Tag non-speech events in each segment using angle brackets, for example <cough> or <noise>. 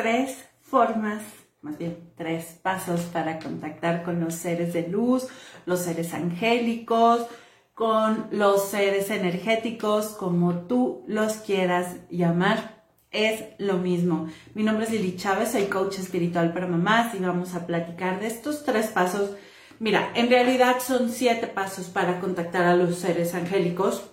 tres formas, más bien tres pasos para contactar con los seres de luz, los seres angélicos, con los seres energéticos, como tú los quieras llamar. Es lo mismo. Mi nombre es Lili Chávez, soy coach espiritual para mamás y vamos a platicar de estos tres pasos. Mira, en realidad son siete pasos para contactar a los seres angélicos.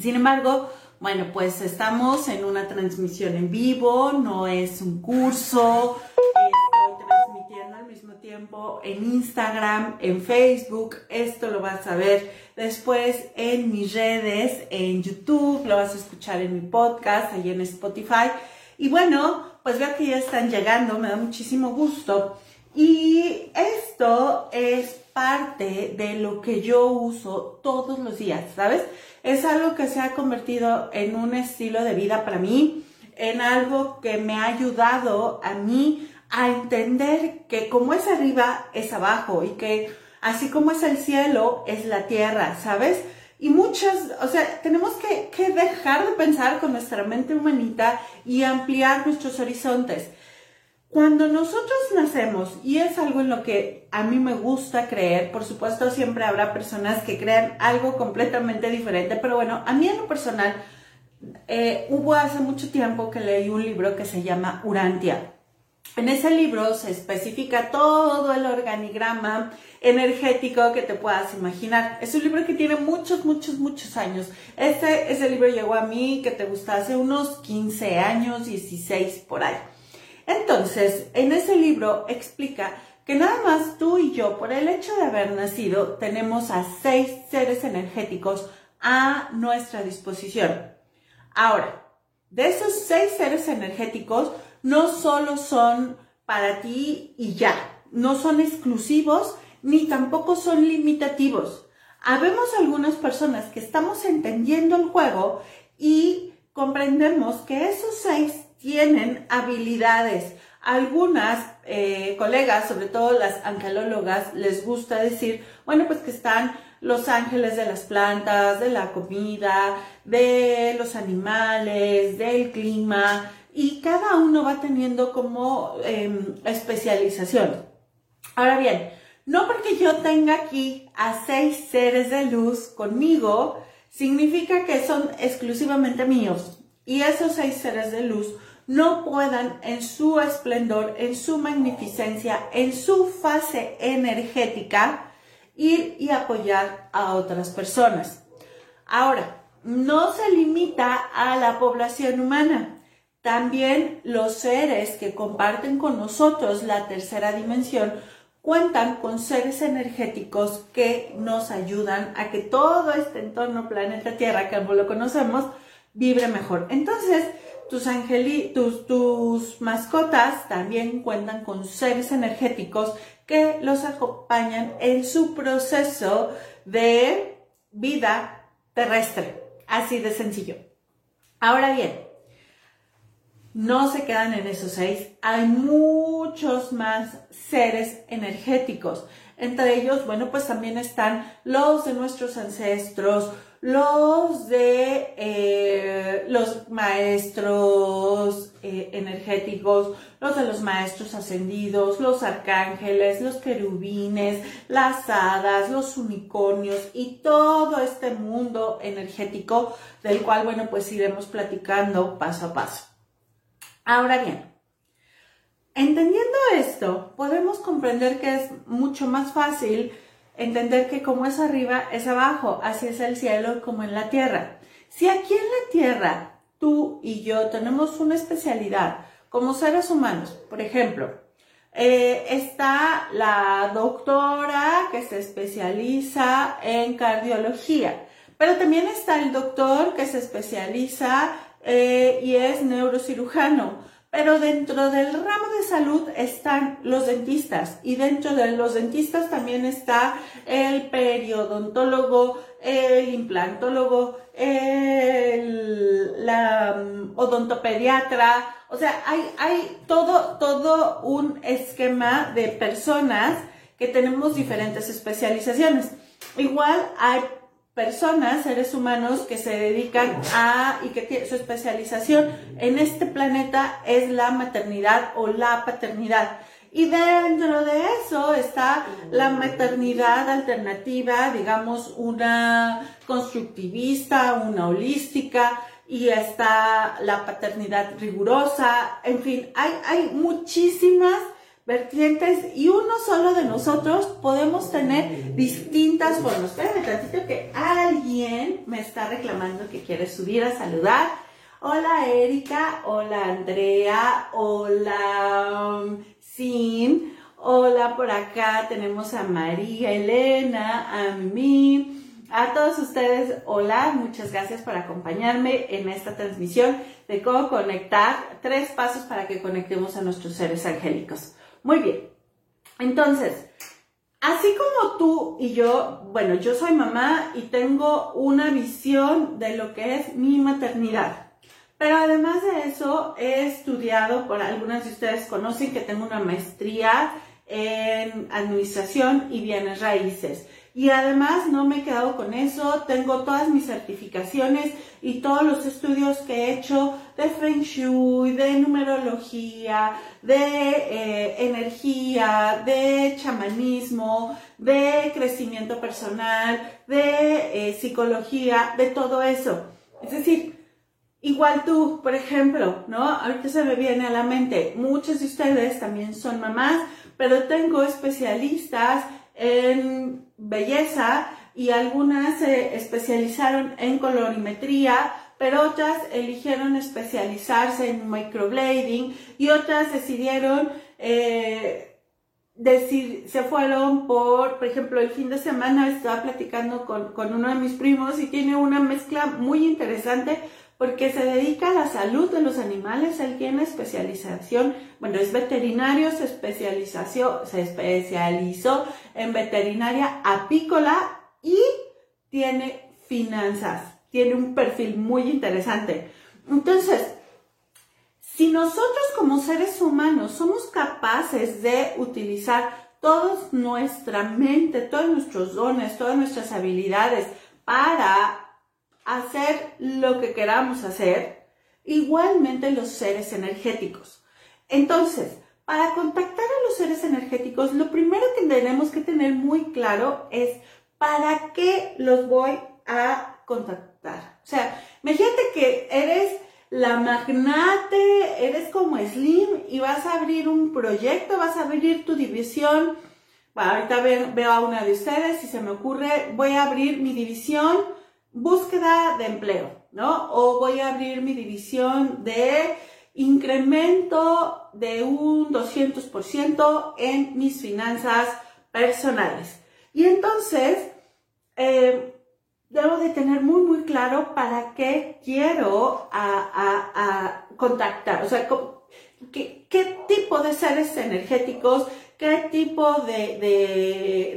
Sin embargo, bueno, pues estamos en una transmisión en vivo, no es un curso, estoy transmitiendo al mismo tiempo en Instagram, en Facebook, esto lo vas a ver después en mis redes, en YouTube, lo vas a escuchar en mi podcast, ahí en Spotify. Y bueno, pues veo que ya están llegando, me da muchísimo gusto. Y esto es parte de lo que yo uso todos los días, ¿sabes? Es algo que se ha convertido en un estilo de vida para mí, en algo que me ha ayudado a mí a entender que como es arriba, es abajo y que así como es el cielo, es la tierra, ¿sabes? Y muchas, o sea, tenemos que, que dejar de pensar con nuestra mente humanita y ampliar nuestros horizontes. Cuando nosotros nacemos, y es algo en lo que a mí me gusta creer, por supuesto siempre habrá personas que crean algo completamente diferente, pero bueno, a mí en lo personal, eh, hubo hace mucho tiempo que leí un libro que se llama Urantia. En ese libro se especifica todo el organigrama energético que te puedas imaginar. Es un libro que tiene muchos, muchos, muchos años. Este, ese libro llegó a mí, que te gusta, hace unos 15 años, 16 por ahí. Entonces, en ese libro explica que nada más tú y yo, por el hecho de haber nacido, tenemos a seis seres energéticos a nuestra disposición. Ahora, de esos seis seres energéticos, no solo son para ti y ya, no son exclusivos ni tampoco son limitativos. Habemos algunas personas que estamos entendiendo el juego y comprendemos que esos seis tienen habilidades. Algunas eh, colegas, sobre todo las angelólogas, les gusta decir, bueno, pues que están los ángeles de las plantas, de la comida, de los animales, del clima, y cada uno va teniendo como em, especialización. Ahora bien, no porque yo tenga aquí a seis seres de luz conmigo, significa que son exclusivamente míos. Y esos seis seres de luz no puedan en su esplendor, en su magnificencia, en su fase energética, ir y apoyar a otras personas. Ahora, no se limita a la población humana. También los seres que comparten con nosotros la tercera dimensión cuentan con seres energéticos que nos ayudan a que todo este entorno planeta Tierra, como lo conocemos, vibre mejor. Entonces, tus, tus, tus mascotas también cuentan con seres energéticos que los acompañan en su proceso de vida terrestre. Así de sencillo. Ahora bien, no se quedan en esos seis. Hay muchos más seres energéticos. Entre ellos, bueno, pues también están los de nuestros ancestros, los de eh, los maestros eh, energéticos, los de los maestros ascendidos, los arcángeles, los querubines, las hadas, los unicornios y todo este mundo energético del cual, bueno, pues iremos platicando paso a paso. Ahora bien, entendiendo esto, podemos comprender que es mucho más fácil entender que como es arriba, es abajo, así es el cielo como en la tierra. Si aquí en la tierra tú y yo tenemos una especialidad como seres humanos, por ejemplo, eh, está la doctora que se especializa en cardiología, pero también está el doctor que se especializa eh, y es neurocirujano. Pero dentro del ramo de salud están los dentistas y dentro de los dentistas también está el periodontólogo, el implantólogo, el la mm, odontopediatra. O sea, hay, hay todo, todo un esquema de personas que tenemos diferentes especializaciones. Igual hay personas, seres humanos que se dedican a y que tiene, su especialización en este planeta es la maternidad o la paternidad. Y dentro de eso está la maternidad alternativa, digamos, una constructivista, una holística, y está la paternidad rigurosa, en fin, hay, hay muchísimas vertientes y uno solo de nosotros podemos tener distintas formas. Espérame tantito que alguien me está reclamando que quiere subir a saludar. Hola Erika, hola Andrea, hola um, Sin, hola por acá tenemos a María Elena, a mí. A todos ustedes, hola, muchas gracias por acompañarme en esta transmisión de cómo conectar, tres pasos para que conectemos a nuestros seres angélicos. Muy bien. Entonces, así como tú y yo, bueno, yo soy mamá y tengo una visión de lo que es mi maternidad. Pero además de eso, he estudiado, por algunas de ustedes conocen que tengo una maestría en administración y bienes raíces. Y además no me he quedado con eso, tengo todas mis certificaciones y todos los estudios que he hecho de Feng Shui, de numerología, de eh, energía, de chamanismo, de crecimiento personal, de eh, psicología, de todo eso. Es decir, igual tú, por ejemplo, ¿no? Ahorita se me viene a la mente, muchos de ustedes también son mamás, pero tengo especialistas en belleza y algunas se especializaron en colorimetría, pero otras eligieron especializarse en microblading y otras decidieron eh, decir, se fueron por, por ejemplo, el fin de semana estaba platicando con, con uno de mis primos y tiene una mezcla muy interesante porque se dedica a la salud de los animales, él tiene especialización, bueno, es veterinario, se, especializó, se especializó en veterinaria apícola y tiene finanzas, tiene un perfil muy interesante. Entonces, si nosotros como seres humanos somos capaces de utilizar toda nuestra mente, todos nuestros dones, todas nuestras habilidades para hacer lo que queramos hacer, igualmente los seres energéticos. Entonces, para contactar a los seres energéticos, lo primero que tenemos que tener muy claro es para qué los voy a contactar. O sea, imagínate que eres la magnate, eres como Slim y vas a abrir un proyecto, vas a abrir tu división. Bueno, ahorita veo a una de ustedes y se me ocurre, voy a abrir mi división búsqueda de empleo, ¿no? O voy a abrir mi división de incremento de un 200% en mis finanzas personales. Y entonces, eh, debo de tener muy, muy claro para qué quiero a, contactar, o sea, ¿qué, qué, tipo de seres energéticos, qué tipo de,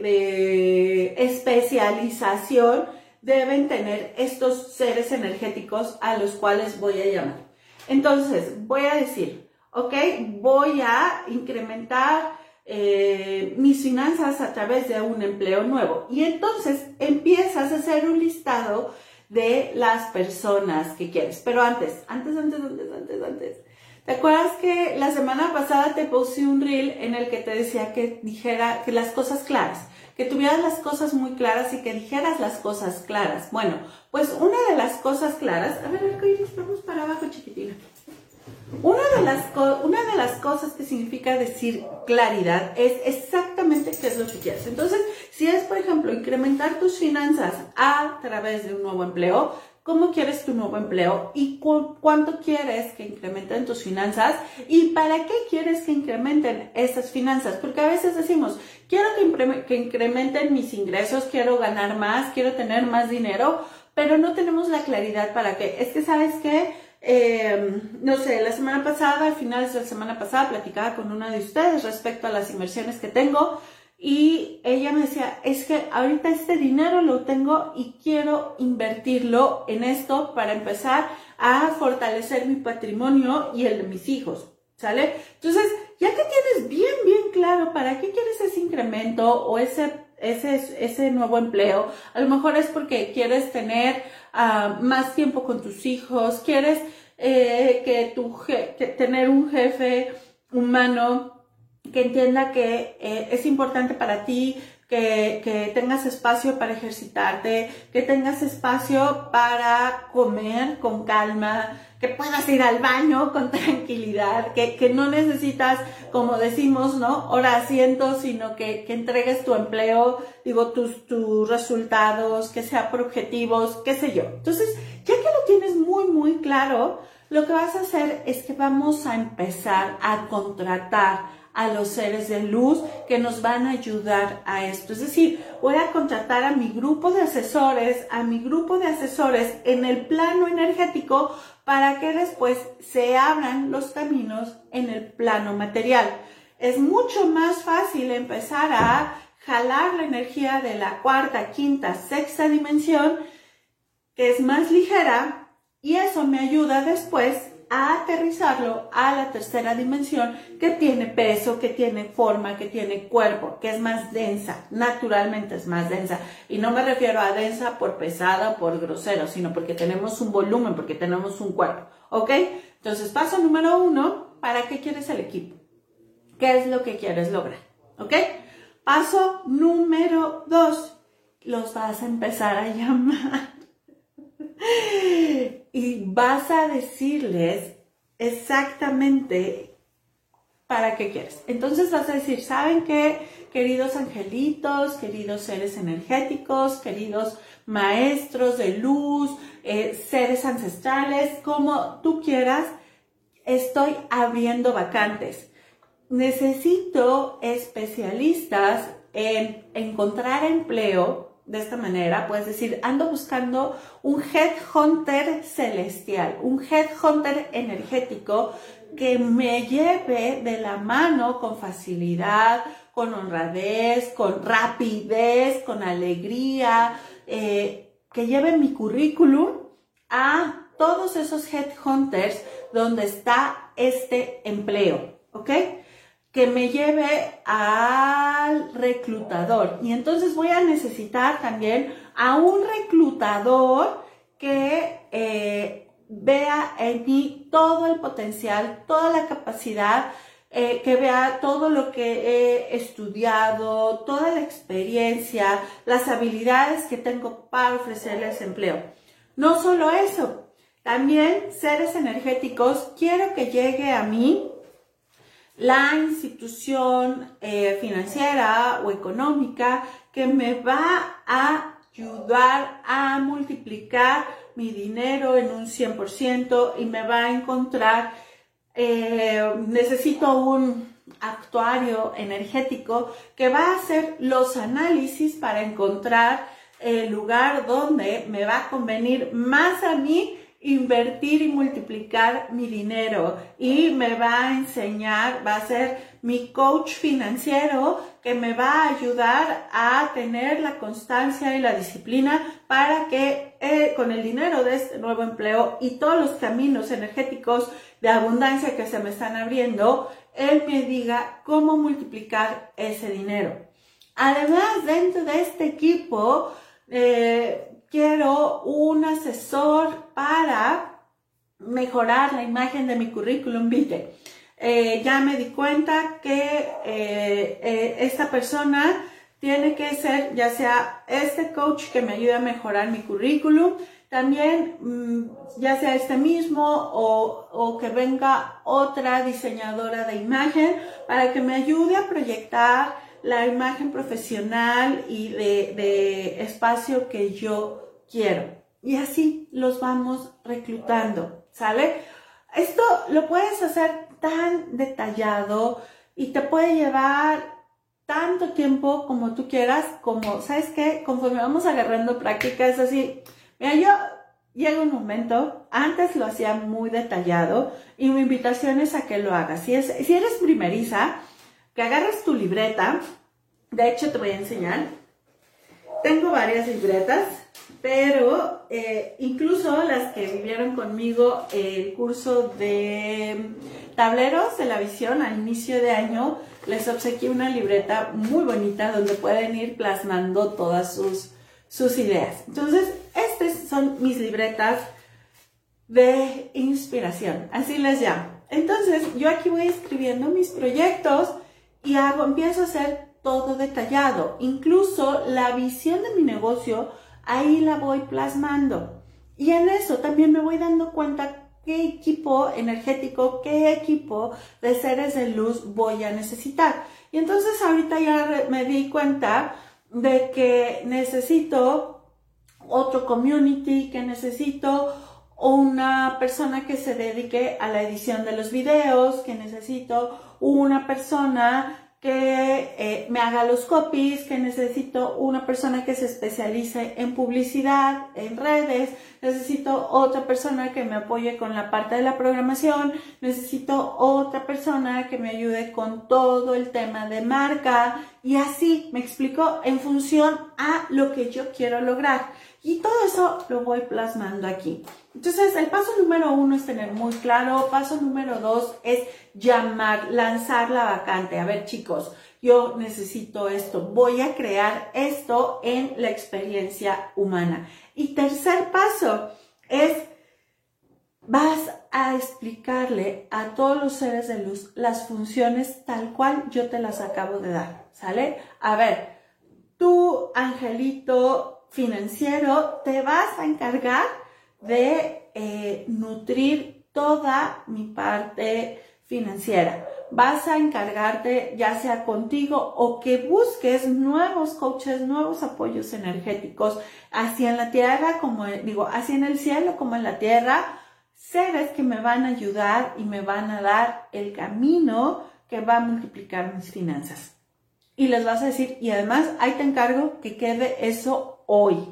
de especialización deben tener estos seres energéticos a los cuales voy a llamar. Entonces, voy a decir, ok, voy a incrementar eh, mis finanzas a través de un empleo nuevo. Y entonces empiezas a hacer un listado de las personas que quieres. Pero antes, antes, antes, antes, antes, antes. ¿Te acuerdas que la semana pasada te puse un reel en el que te decía que dijera que las cosas claras? que tuvieras las cosas muy claras y que dijeras las cosas claras. Bueno, pues una de las cosas claras, a ver, nos vamos para abajo, chiquitina. Una de, las una de las cosas que significa decir claridad es exactamente qué es lo que quieres. Entonces, si es, por ejemplo, incrementar tus finanzas a través de un nuevo empleo, cómo quieres tu nuevo empleo y cuánto quieres que incrementen tus finanzas y para qué quieres que incrementen esas finanzas. Porque a veces decimos, quiero que, incrementen mis ingresos, quiero ganar más, quiero tener más dinero, pero no tenemos la claridad para qué. Es que, ¿sabes qué? Em, no sé, la semana pasada, al final de la semana pasada, platicaba con una de ustedes respecto a las inversiones que tengo y ella me decía, es que ahorita este dinero lo tengo y quiero invertirlo en esto para empezar a fortalecer mi patrimonio y el de mis hijos, ¿sale? Entonces, ya que tienes bien, bien claro para qué quieres ese incremento o ese, ese, ese nuevo empleo. A lo mejor es porque quieres tener más tiempo con tus hijos, quieres eh, que tu que tener un jefe humano que entienda que eh, es importante para ti que, que, tengas espacio para ejercitarte, que tengas espacio para comer con calma, que puedas ir al baño con <laughs> tranquilidad, que, que no necesitas, como decimos, ¿no? Hora asiento, sino que, que entregues tu empleo, digo, tus, tus resultados, que sea por objetivos, qué sé yo. Entonces, ya que lo tienes muy, muy claro, lo que vas a hacer es que vamos a empezar a contratar a los seres de luz que nos van a ayudar a esto. Es decir, voy a contratar a mi grupo de asesores, a mi grupo de asesores en el plano energético para que después se abran los caminos en el plano material. Es mucho más fácil empezar a jalar la energía de la cuarta, quinta, sexta dimensión, que es más ligera, y eso me ayuda después a aterrizarlo a la tercera dimensión que tiene peso, que tiene forma, que tiene cuerpo, que es más densa, naturalmente es más densa. Y no me refiero a densa por pesada por grosero, sino porque tenemos un volumen, porque tenemos un cuerpo. ¿Ok? Entonces, paso número uno, ¿para qué quieres el equipo? ¿Qué es lo que quieres lograr? ¿Ok? Paso número dos, los vas a empezar a <laughs> llamar y vas a decirles exactamente para qué quieres. Entonces vas a decir, ¿saben qué? Queridos angelitos, queridos seres energéticos, queridos maestros de luz, eh, seres ancestrales, como tú quieras, estoy abriendo vacantes. Necesito especialistas en encontrar empleo de esta manera, puedes decir, ando buscando un headhunter celestial, un headhunter energético que me lleve de la mano con facilidad, con honradez, con rapidez, con alegría, eh, que lleve mi currículum a todos esos headhunters donde está este empleo, ¿ok? Que me lleve al reclutador. Y entonces voy a necesitar también a un reclutador que eh, vea en mí todo el potencial, toda la capacidad, eh, que vea todo lo que he estudiado, toda la experiencia, las habilidades que tengo para ofrecerles empleo. No solo eso, también seres energéticos, quiero que llegue a mí la institución eh, financiera o económica que me va a ayudar a multiplicar mi dinero en un 100% y me va a encontrar, eh, necesito un actuario energético que va a hacer los análisis para encontrar el lugar donde me va a convenir más a mí invertir y multiplicar mi dinero y me va a enseñar, va a ser mi coach financiero que me va a ayudar a tener la constancia y la disciplina para que eh, con el dinero de este nuevo empleo y todos los caminos energéticos de abundancia que se me están abriendo, él me diga cómo multiplicar ese dinero. Además, dentro de este equipo, eh, un asesor para mejorar la imagen de mi currículum vitae. Eh, ya me di cuenta que eh, eh, esta persona tiene que ser ya sea este coach que me ayude a mejorar mi currículum, también mm, ya sea este mismo o, que venga otra diseñadora de imagen para que me ayude a proyectar la imagen profesional y de espacio que yo quiero. Y así los vamos reclutando, ¿sale? Esto lo puedes hacer tan detallado y te puede llevar tanto tiempo como tú quieras, como, ¿sabes qué? Conforme vamos agarrando práctica, es así. Mira, yo llega un momento, antes lo hacía muy detallado y mi invitación es a que lo hagas. Si, es, si eres primeriza, que agarres tu libreta, de hecho te voy a enseñar. Tengo varias libretas pero eh, incluso las que vivieron conmigo el curso de tableros de la visión al inicio de año, les obsequié una libreta muy bonita donde pueden ir plasmando todas sus, sus ideas. Entonces, estas son mis libretas de inspiración, así les llamo. Entonces, yo aquí voy escribiendo mis proyectos y hago, empiezo a hacer todo detallado. Incluso la visión de mi negocio, ahí la voy plasmando. Y en eso también me voy dando cuenta qué equipo energético, qué equipo de seres de luz voy a necesitar. Y entonces ahorita ya me di cuenta de que necesito otro community, que necesito una persona que se dedique a la edición de los videos, que necesito una persona que eh, me haga los copies, que necesito una persona que se especialice en publicidad, en redes, necesito otra persona que me apoye con la parte de la programación, necesito otra persona que me ayude con todo el tema de marca y así me explico en función a lo que yo quiero lograr. Y todo eso lo voy plasmando aquí. Entonces, el paso número uno es tener muy claro. Paso número dos es llamar, lanzar la vacante. A ver, chicos, yo necesito esto. Voy a crear esto en la experiencia humana. Y tercer paso es, vas a explicarle a todos los seres de luz las funciones tal cual yo te las acabo de dar. ¿Sale? A ver, tú, angelito, financiero, te vas a encargar de eh, nutrir toda mi parte financiera. Vas a encargarte ya sea contigo o que busques nuevos coaches, nuevos apoyos energéticos, así en la tierra como, digo, así en el cielo como en la tierra, seres que me van a ayudar y me van a dar el camino que va a multiplicar mis finanzas. Y les vas a decir, y además ahí te encargo que quede eso hoy.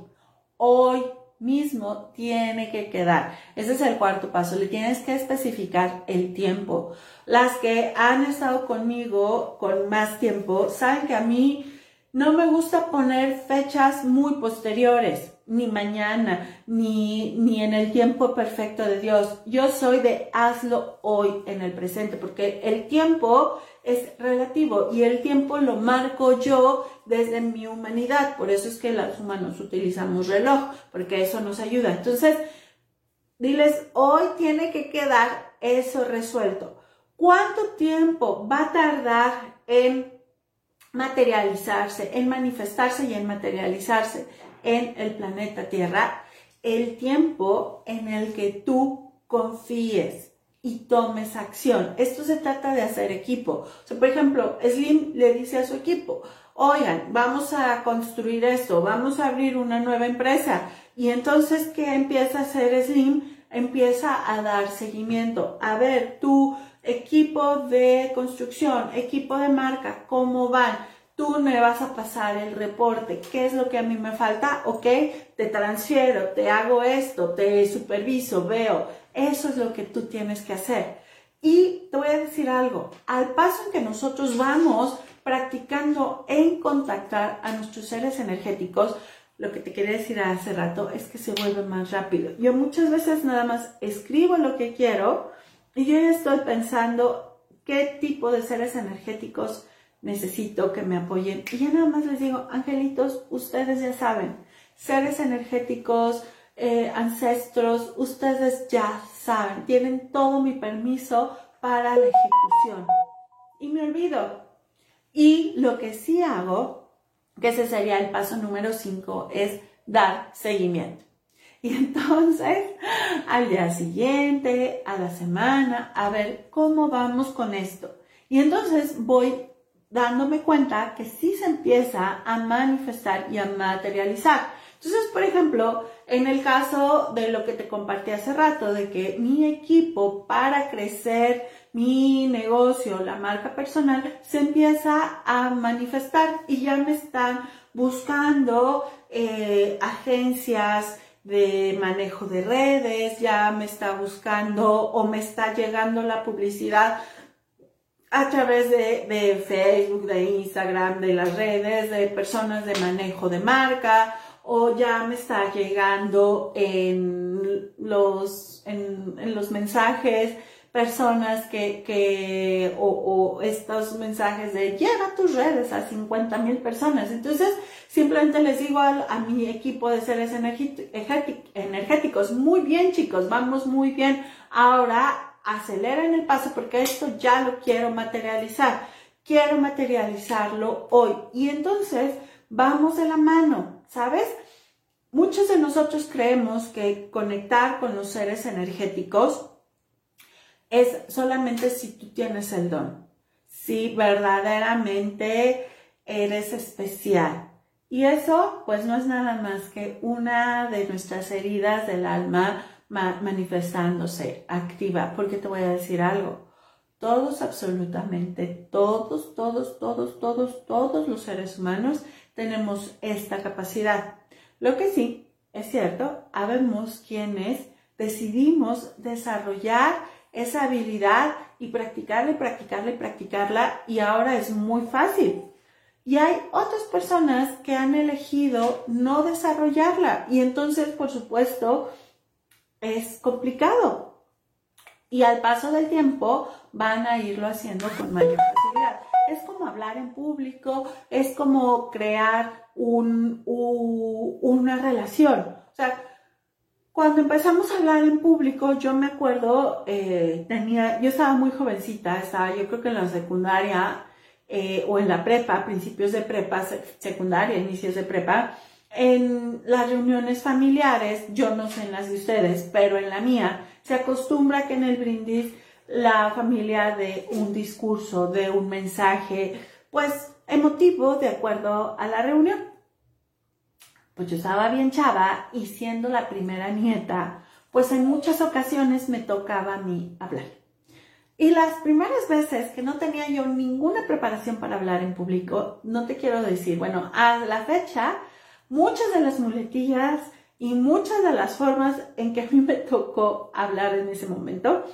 Hoy mismo tiene que quedar. Ese es el cuarto paso. Le tienes que especificar el tiempo. Las que han estado conmigo con más tiempo saben que a mí no me gusta poner fechas muy posteriores, ni mañana, ni, ni en el tiempo perfecto de Dios. Yo soy de hazlo hoy en el presente, porque el tiempo es relativo y el tiempo lo marco yo desde mi humanidad. Por eso es que los humanos utilizamos reloj, porque eso nos ayuda. Entonces, diles, hoy tiene que quedar eso resuelto. ¿Cuánto tiempo va a tardar en materializarse, en manifestarse y en materializarse en el planeta Tierra, el tiempo en el que tú confíes y tomes acción. Esto se trata de hacer equipo. por ejemplo, Slim le dice a su equipo, oigan, vamos a construir esto, vamos a abrir una nueva empresa. Y entonces, ¿qué empieza a hacer Slim? Empieza a dar seguimiento. A ver, tú equipo de construcción, equipo de marca, ¿cómo van? Tú me vas a pasar el reporte, ¿qué es lo que a mí me falta? Ok, te transfiero, te hago esto, te superviso, veo. Eso es lo que tú tienes que hacer. Y te voy a decir algo, al paso en que nosotros vamos practicando en contactar a nuestros seres energéticos, lo que te quería decir hace rato es que se vuelve más rápido. Yo muchas veces nada más escribo lo que quiero, y yo ya estoy pensando qué tipo de seres energéticos necesito que me apoyen. Y ya nada más les digo, angelitos, ustedes ya saben, seres energéticos, eh, ancestros, ustedes ya saben, tienen todo mi permiso para la ejecución. Y me olvido. Y lo que sí hago, que ese sería el paso número 5, es dar seguimiento. Y entonces, al día siguiente, a la semana, a ver cómo vamos con esto. Y entonces voy dándome cuenta que sí se empieza a manifestar y a materializar. Entonces, por ejemplo, en el caso de lo que te compartí hace rato, de que mi equipo para crecer mi negocio, la marca personal, se empieza a manifestar y ya me están buscando eh, agencias, de manejo de redes, ya me está buscando o me está llegando la publicidad a través de, Facebook, de Instagram, de las redes, de personas de manejo de marca o ya me está llegando en los, en, los mensajes personas que, que o, o, estos mensajes de llega a tus redes a 50 mil personas. Entonces, simplemente les digo a mi equipo de seres energéticos, muy bien chicos, vamos muy bien. Ahora aceleren el paso porque esto ya lo quiero materializar. Quiero materializarlo hoy. Y entonces, vamos de la mano, ¿sabes? Muchos de nosotros creemos que conectar con los seres energéticos es solamente si tú tienes el don, si verdaderamente eres especial. Y eso pues no es nada más que una de nuestras heridas del alma manifestándose activa, porque te voy a decir algo. Todos, absolutamente todos, todos, todos, todos, todos los seres humanos tenemos esta capacidad. Lo que sí es cierto, habemos quienes decidimos desarrollar esa habilidad y practicarla y practicarla y practicarla y ahora es muy fácil. Y hay otras personas que han elegido no desarrollarla y entonces, por supuesto, es complicado. Y al paso del tiempo van a irlo haciendo con mayor facilidad es como hablar en público, es como crear un, una relación. O sea, cuando empezamos a hablar en público, yo me acuerdo, eh, tenía, yo estaba muy jovencita, estaba yo creo que en la secundaria eh, o en la prepa, principios de prepa, secundaria, inicios de prepa, en las reuniones familiares, yo no sé en las de ustedes, pero en la mía, se acostumbra que en el brindis la familia de un discurso, de un mensaje, pues emotivo de acuerdo a la reunión. Pues yo estaba bien chava y siendo la primera nieta, pues en muchas ocasiones me tocaba a mí hablar. Y las primeras veces que no tenía yo ninguna preparación para hablar en público, no te quiero decir, bueno, a la fecha, muchas de las muletillas y muchas de las formas en que a mí me tocó hablar en ese momento,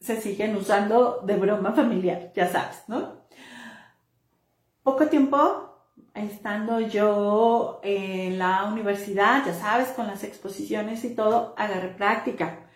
se siguen usando de broma familiar, ya sabes, ¿no? Poco tiempo, estando yo en la universidad, ya sabes, con las exposiciones y todo, agarré práctica.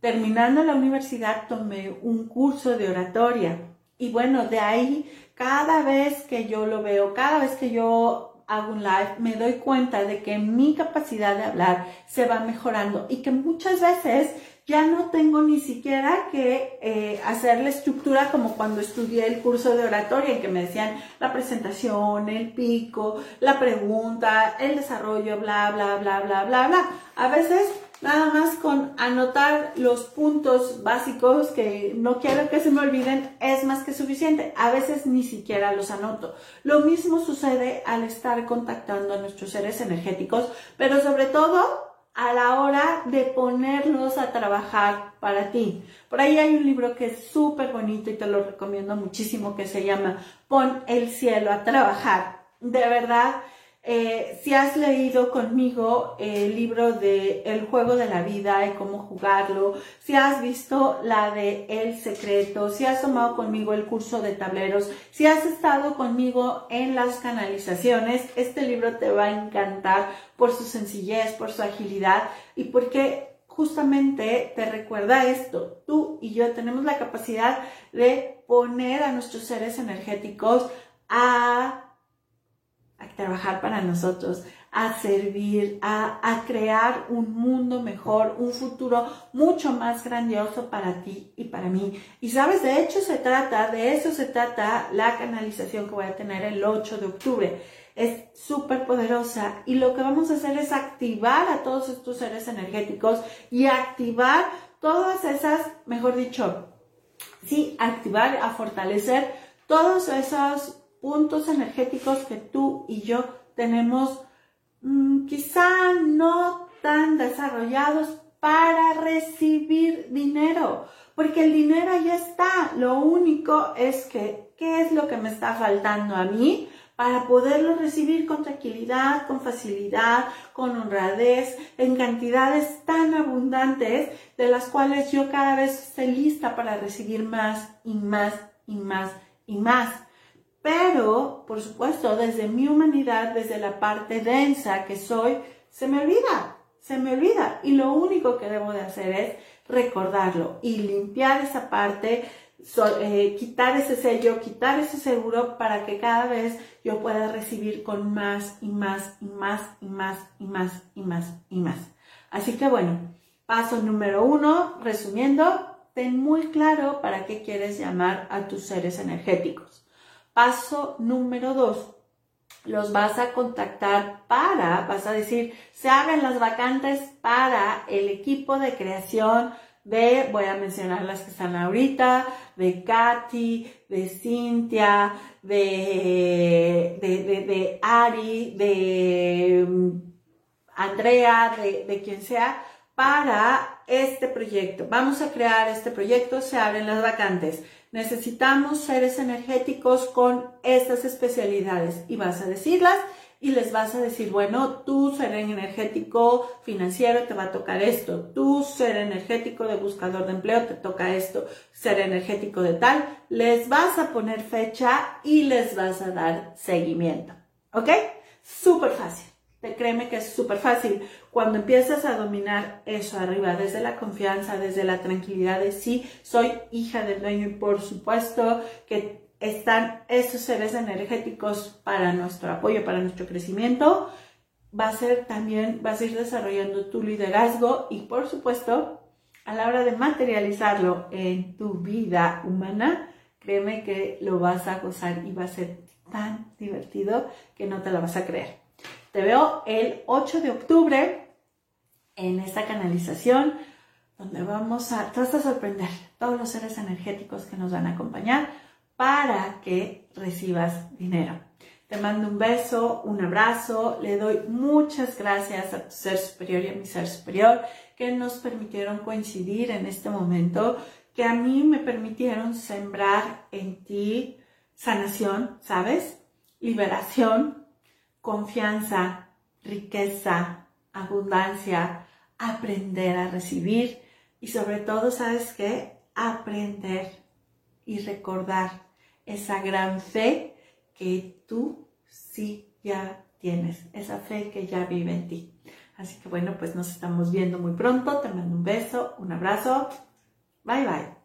Terminando la universidad tomé un curso de oratoria y bueno, de ahí cada vez que yo lo veo, cada vez que yo hago un live, me doy cuenta de que mi capacidad de hablar se va mejorando y que muchas veces ya no tengo ni siquiera que eh, hacer la estructura como cuando estudié el curso de oratoria en que me decían la presentación, el pico, la pregunta, el desarrollo, bla, bla, bla, bla, bla, bla. A veces nada más con anotar los puntos básicos que no quiero que se me olviden es más que suficiente. A veces ni siquiera los anoto. Lo mismo sucede al estar contactando a nuestros seres energéticos, pero sobre todo a la hora de ponerlos a trabajar para ti. Por ahí hay un libro que es súper bonito y te lo recomiendo muchísimo que se llama Pon el cielo a trabajar. De verdad, eh, si has leído conmigo el libro de El juego de la vida y cómo jugarlo, si has visto la de El secreto, si has tomado conmigo el curso de tableros, si has estado conmigo en las canalizaciones, este libro te va a encantar por su sencillez, por su agilidad y porque justamente te recuerda esto. Tú y yo tenemos la capacidad de poner a nuestros seres energéticos a a trabajar para nosotros, a servir, a, a, crear un mundo mejor, un futuro mucho más grandioso para ti y para mí. Y sabes, de hecho se trata, de eso se trata la canalización que voy a tener el 8 de octubre. Es súper poderosa y lo que vamos a hacer es activar a todos estos seres energéticos y activar todas esas, mejor dicho, sí, activar, a fortalecer todos esos puntos energéticos que tú y yo tenemos mm, quizá no tan desarrollados para recibir dinero, porque el dinero ya está. Lo único es que, ¿qué es lo que me está faltando a mí? para poderlo recibir con tranquilidad, con facilidad, con honradez, en cantidades tan abundantes de las cuales yo cada vez estoy lista para recibir más y más y más y más pero, por supuesto, desde mi humanidad, desde la parte densa que soy, se me olvida, se me olvida. Y lo único que debo de hacer es recordarlo y limpiar esa parte, eh, quitar ese sello, quitar ese seguro para que cada vez yo pueda recibir con más y más y más y más y más y más y más. Así que bueno, paso número uno, resumiendo, ten muy claro para qué quieres llamar a tus seres energéticos. Paso número dos, los vas a contactar para, vas a decir, se abren las vacantes para el equipo de creación de, voy a mencionar las que están ahorita, de Katy, de Cintia, de, de, Ari, de mm, Andrea, de, de quien sea, para este proyecto. Vamos a crear este proyecto, se abren las vacantes. Necesitamos seres energéticos con estas especialidades y vas a decirlas y les vas a decir, bueno, tu ser energético financiero te va a tocar esto, tu ser energético de buscador de empleo te toca esto, ser energético de tal, les vas a poner fecha y les vas a dar seguimiento. ¿Ok? Súper fácil. Créeme que es súper fácil. Cuando empiezas a dominar eso arriba, desde la confianza, desde la tranquilidad de sí, soy hija del dueño y por supuesto que están esos seres energéticos para nuestro apoyo, para nuestro crecimiento, va a ser también, vas a ir desarrollando tu liderazgo y por supuesto, a la hora de materializarlo en tu vida humana, créeme que lo vas a gozar y va a ser tan divertido que no te lo vas a creer. Te veo el 8 de octubre en esta canalización donde vamos a, vas a sorprender todos los seres energéticos que nos van a acompañar para que recibas dinero. Te mando un beso, un abrazo, le doy muchas gracias a tu ser superior y a mi ser superior que nos permitieron coincidir en este momento, que a mí me permitieron sembrar en ti sanación, ¿sabes? Liberación, confianza, riqueza, abundancia, aprender a recibir y sobre todo, ¿sabes qué? Aprender y recordar esa gran fe que tú sí ya tienes, esa fe que ya vive en ti. Así que bueno, pues nos estamos viendo muy pronto. Te mando un beso, un abrazo. Bye bye.